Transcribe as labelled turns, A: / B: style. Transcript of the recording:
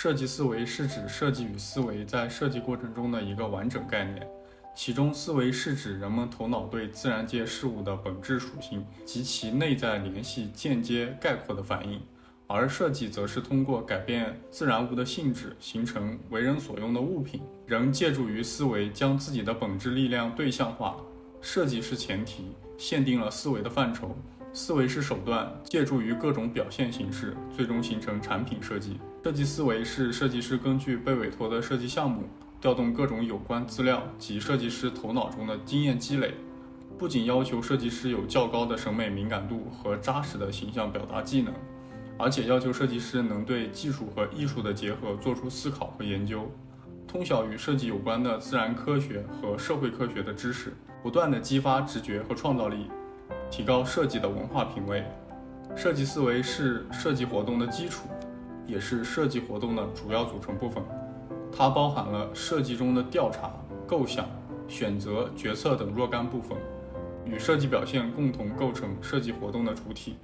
A: 设计思维是指设计与思维在设计过程中的一个完整概念，其中思维是指人们头脑对自然界事物的本质属性及其内在联系间接概括的反应，而设计则是通过改变自然物的性质，形成为人所用的物品。人借助于思维将自己的本质力量对象化，设计是前提，限定了思维的范畴。思维是手段，借助于各种表现形式，最终形成产品设计。设计思维是设计师根据被委托的设计项目，调动各种有关资料及设计师头脑中的经验积累，不仅要求设计师有较高的审美敏感度和扎实的形象表达技能，而且要求设计师能对技术和艺术的结合做出思考和研究，通晓与设计有关的自然科学和社会科学的知识，不断的激发直觉和创造力。提高设计的文化品位，设计思维是设计活动的基础，也是设计活动的主要组成部分。它包含了设计中的调查、构想、选择、决策等若干部分，与设计表现共同构成设计活动的主体。